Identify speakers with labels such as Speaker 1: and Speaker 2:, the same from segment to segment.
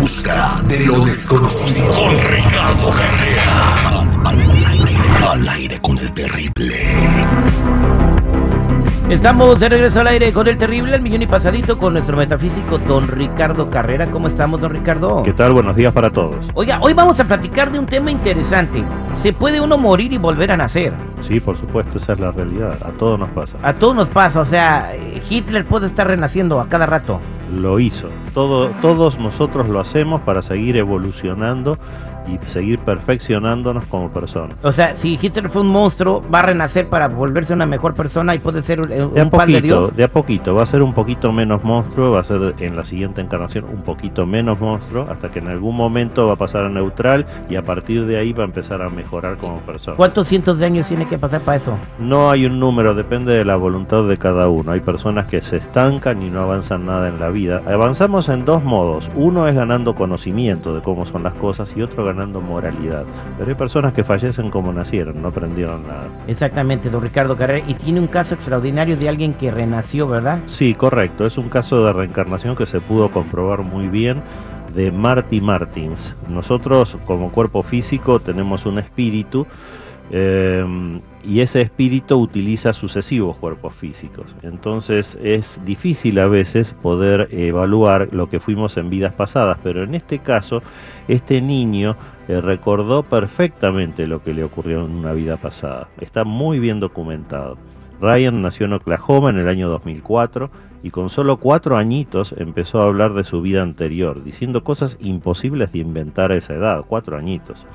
Speaker 1: busca de lo desconocido. Con Ricardo Carrera. Al, al aire, al aire con el terrible.
Speaker 2: Estamos de regreso al aire con el terrible, el millón y pasadito, con nuestro metafísico don Ricardo Carrera. ¿Cómo estamos, don Ricardo?
Speaker 3: ¿Qué tal? Buenos días para todos.
Speaker 2: Oiga, hoy vamos a platicar de un tema interesante. ¿Se puede uno morir y volver a nacer?
Speaker 3: Sí, por supuesto, esa es la realidad. A todos nos pasa.
Speaker 2: A todos nos pasa, o sea, Hitler puede estar renaciendo a cada rato.
Speaker 3: Lo hizo. Todo, todos nosotros lo hacemos para seguir evolucionando y seguir perfeccionándonos como personas.
Speaker 2: O sea, si Hitler fue un monstruo, va a renacer para volverse una mejor persona y puede ser un, un
Speaker 3: De a
Speaker 2: pan de
Speaker 3: poquito,
Speaker 2: Dios.
Speaker 3: de a poquito. Va a ser un poquito menos monstruo, va a ser en la siguiente encarnación un poquito menos monstruo, hasta que en algún momento va a pasar a neutral y a partir de ahí va a empezar a mejorar como persona.
Speaker 2: ¿Cuántos cientos de años tiene que pasar para eso?
Speaker 3: No hay un número, depende de la voluntad de cada uno. Hay personas que se estancan y no avanzan nada en la vida. Avanzamos en dos modos. Uno es ganando conocimiento de cómo son las cosas y otro ganando moralidad. Pero hay personas que fallecen como nacieron, no aprendieron nada.
Speaker 2: Exactamente, don Ricardo Carrera. Y tiene un caso extraordinario de alguien que renació, ¿verdad?
Speaker 3: Sí, correcto. Es un caso de reencarnación que se pudo comprobar muy bien de Marty Martins. Nosotros como cuerpo físico tenemos un espíritu eh, y ese espíritu utiliza sucesivos cuerpos físicos. Entonces es difícil a veces poder evaluar lo que fuimos en vidas pasadas, pero en este caso este niño eh, recordó perfectamente lo que le ocurrió en una vida pasada. Está muy bien documentado. Ryan nació en Oklahoma en el año 2004 y con solo cuatro añitos empezó a hablar de su vida anterior, diciendo cosas imposibles de inventar a esa edad, cuatro añitos.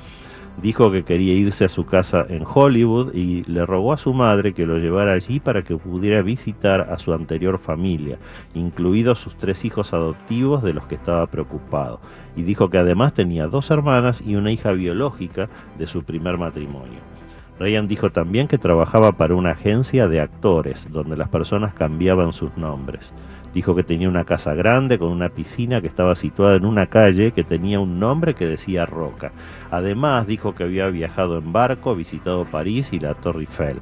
Speaker 3: Dijo que quería irse a su casa en Hollywood y le rogó a su madre que lo llevara allí para que pudiera visitar a su anterior familia, incluidos sus tres hijos adoptivos de los que estaba preocupado. Y dijo que además tenía dos hermanas y una hija biológica de su primer matrimonio. Ryan dijo también que trabajaba para una agencia de actores, donde las personas cambiaban sus nombres. Dijo que tenía una casa grande con una piscina que estaba situada en una calle que tenía un nombre que decía Roca. Además dijo que había viajado en barco, visitado París y la Torre Eiffel.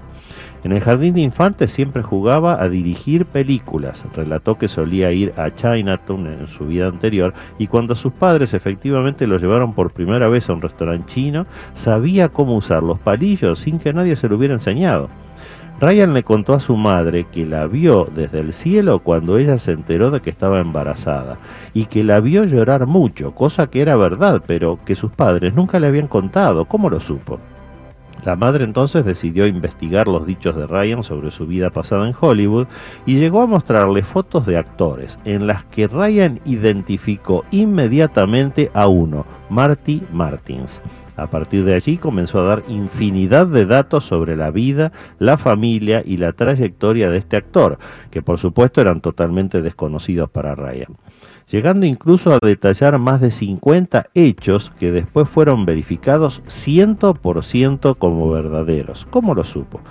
Speaker 3: En el jardín de infantes siempre jugaba a dirigir películas. Relató que solía ir a Chinatown en su vida anterior y cuando sus padres efectivamente lo llevaron por primera vez a un restaurante chino, sabía cómo usar los palillos sin que nadie se lo hubiera enseñado. Ryan le contó a su madre que la vio desde el cielo cuando ella se enteró de que estaba embarazada y que la vio llorar mucho, cosa que era verdad, pero que sus padres nunca le habían contado. ¿Cómo lo supo? La madre entonces decidió investigar los dichos de Ryan sobre su vida pasada en Hollywood y llegó a mostrarle fotos de actores en las que Ryan identificó inmediatamente a uno, Marty Martins. A partir de allí comenzó a dar infinidad de datos sobre la vida, la familia y la trayectoria de este actor, que por supuesto eran totalmente desconocidos para Ryan, llegando incluso a detallar más de 50 hechos que después fueron verificados 100% como verdaderos. ¿Cómo lo supo?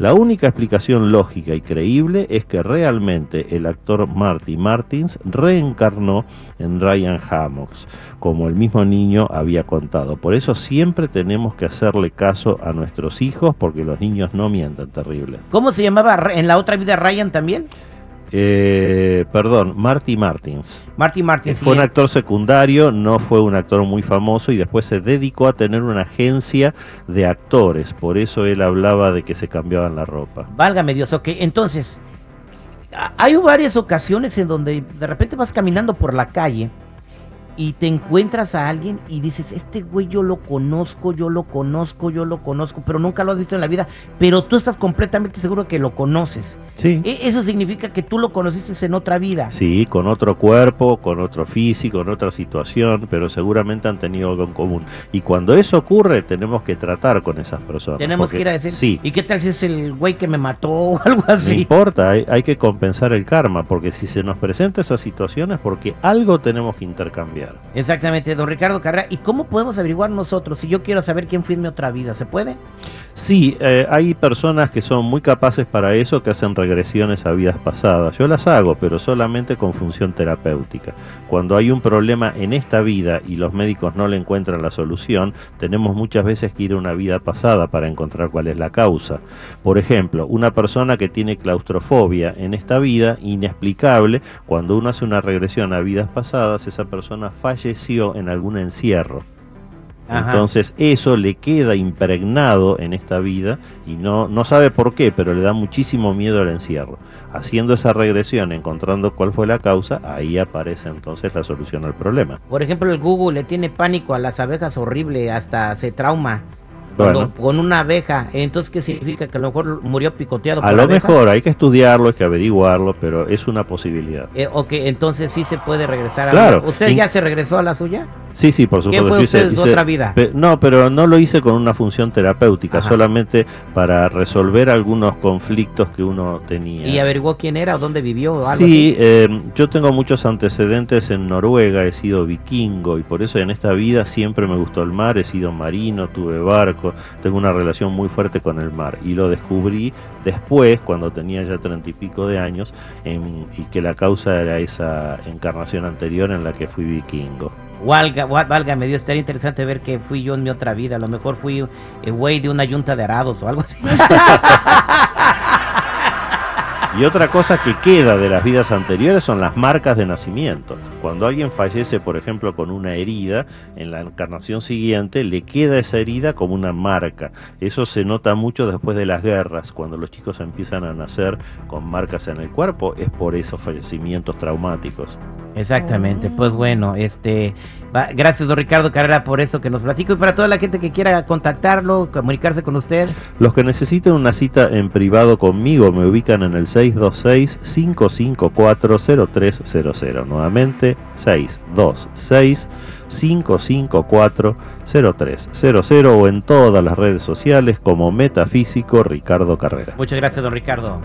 Speaker 3: La única explicación lógica y creíble es que realmente el actor Marty Martins reencarnó en Ryan Hammocks, como el mismo niño había contado. Por eso siempre tenemos que hacerle caso a nuestros hijos porque los niños no mienten terrible.
Speaker 2: ¿Cómo se llamaba en la otra vida Ryan también?
Speaker 3: Eh, perdón, Marty Martins.
Speaker 2: Marty Martin.
Speaker 3: Fue un actor secundario, no fue un actor muy famoso y después se dedicó a tener una agencia de actores. Por eso él hablaba de que se cambiaban la ropa.
Speaker 2: Válgame Dios, ok. Entonces, hay varias ocasiones en donde de repente vas caminando por la calle y te encuentras a alguien y dices, este güey yo lo conozco, yo lo conozco, yo lo conozco, pero nunca lo has visto en la vida, pero tú estás completamente seguro que lo conoces.
Speaker 3: Sí.
Speaker 2: E- Eso significa que tú lo conociste en otra vida.
Speaker 3: Sí, con otro cuerpo, con otro físico, en otra situación, pero seguramente han tenido algo en común. Y cuando eso ocurre, tenemos que tratar con esas personas.
Speaker 2: Tenemos
Speaker 3: porque-
Speaker 2: que ir a decir,
Speaker 3: Sí,
Speaker 2: ¿y qué tal si es el güey que me mató o algo
Speaker 3: no
Speaker 2: así?
Speaker 3: importa, hay, hay que compensar el karma, porque si se nos presenta esa situación es porque algo tenemos que intercambiar.
Speaker 2: Exactamente, don Ricardo Carrera. ¿Y cómo podemos averiguar nosotros si yo quiero saber quién fue en mi otra vida? ¿Se puede?
Speaker 3: Sí, eh, hay personas que son muy capaces para eso, que hacen regresiones a vidas pasadas. Yo las hago, pero solamente con función terapéutica. Cuando hay un problema en esta vida y los médicos no le encuentran la solución, tenemos muchas veces que ir a una vida pasada para encontrar cuál es la causa. Por ejemplo, una persona que tiene claustrofobia en esta vida, inexplicable, cuando uno hace una regresión a vidas pasadas, esa persona falleció en algún encierro.
Speaker 2: Ajá.
Speaker 3: Entonces eso le queda impregnado en esta vida y no, no sabe por qué, pero le da muchísimo miedo al encierro. Haciendo esa regresión, encontrando cuál fue la causa, ahí aparece entonces la solución al problema.
Speaker 2: Por ejemplo, el Google le tiene pánico a las abejas horrible, hasta se trauma.
Speaker 3: Bueno.
Speaker 2: con una abeja, entonces ¿qué significa? Que a lo mejor murió picoteado
Speaker 3: A
Speaker 2: por
Speaker 3: lo
Speaker 2: abejas?
Speaker 3: mejor hay que estudiarlo, hay que averiguarlo, pero es una posibilidad.
Speaker 2: Eh, ok, entonces sí se puede regresar a
Speaker 3: Claro.
Speaker 2: la- ¿Usted
Speaker 3: In-
Speaker 2: ya se regresó a la suya?
Speaker 3: Sí, sí, por
Speaker 2: ¿Qué
Speaker 3: supuesto.
Speaker 2: fue
Speaker 3: yo hice-
Speaker 2: usted
Speaker 3: hice-
Speaker 2: otra vida?
Speaker 3: Pe- No, pero no lo hice con una función terapéutica,
Speaker 2: Ajá.
Speaker 3: solamente para resolver algunos conflictos que uno tenía.
Speaker 2: ¿Y averiguó quién era o dónde vivió o algo
Speaker 3: Sí, eh, yo tengo muchos antecedentes en Noruega, he sido vikingo y por eso en esta vida siempre me gustó el mar, he sido marino, tuve barco, tengo una relación muy fuerte con el mar y lo descubrí después, cuando tenía ya treinta y pico de años, en- y que la causa era esa encarnación anterior en la que fui vikingo.
Speaker 2: Valga, gua- válgame Dios, estaría interesante ver que fui yo en mi otra vida. A lo mejor fui el güey de una yunta de arados o algo así.
Speaker 3: Y otra cosa que queda de las vidas anteriores son las marcas de nacimiento. Cuando alguien fallece, por ejemplo, con una herida, en la encarnación siguiente le queda esa herida como una marca. Eso se nota mucho después de las guerras, cuando los chicos empiezan a nacer con marcas en el cuerpo, es por esos fallecimientos traumáticos.
Speaker 2: Exactamente, pues bueno, este, va- gracias don Ricardo Carrera por eso que nos platicó y para toda la gente que quiera contactarlo, comunicarse con usted,
Speaker 3: Los que necesiten una cita en privado conmigo me ubican en el 626-554-0300. Nuevamente, 626-554-0300 o en todas las redes sociales como Metafísico Ricardo Carrera.
Speaker 2: muchas gracias don Ricardo.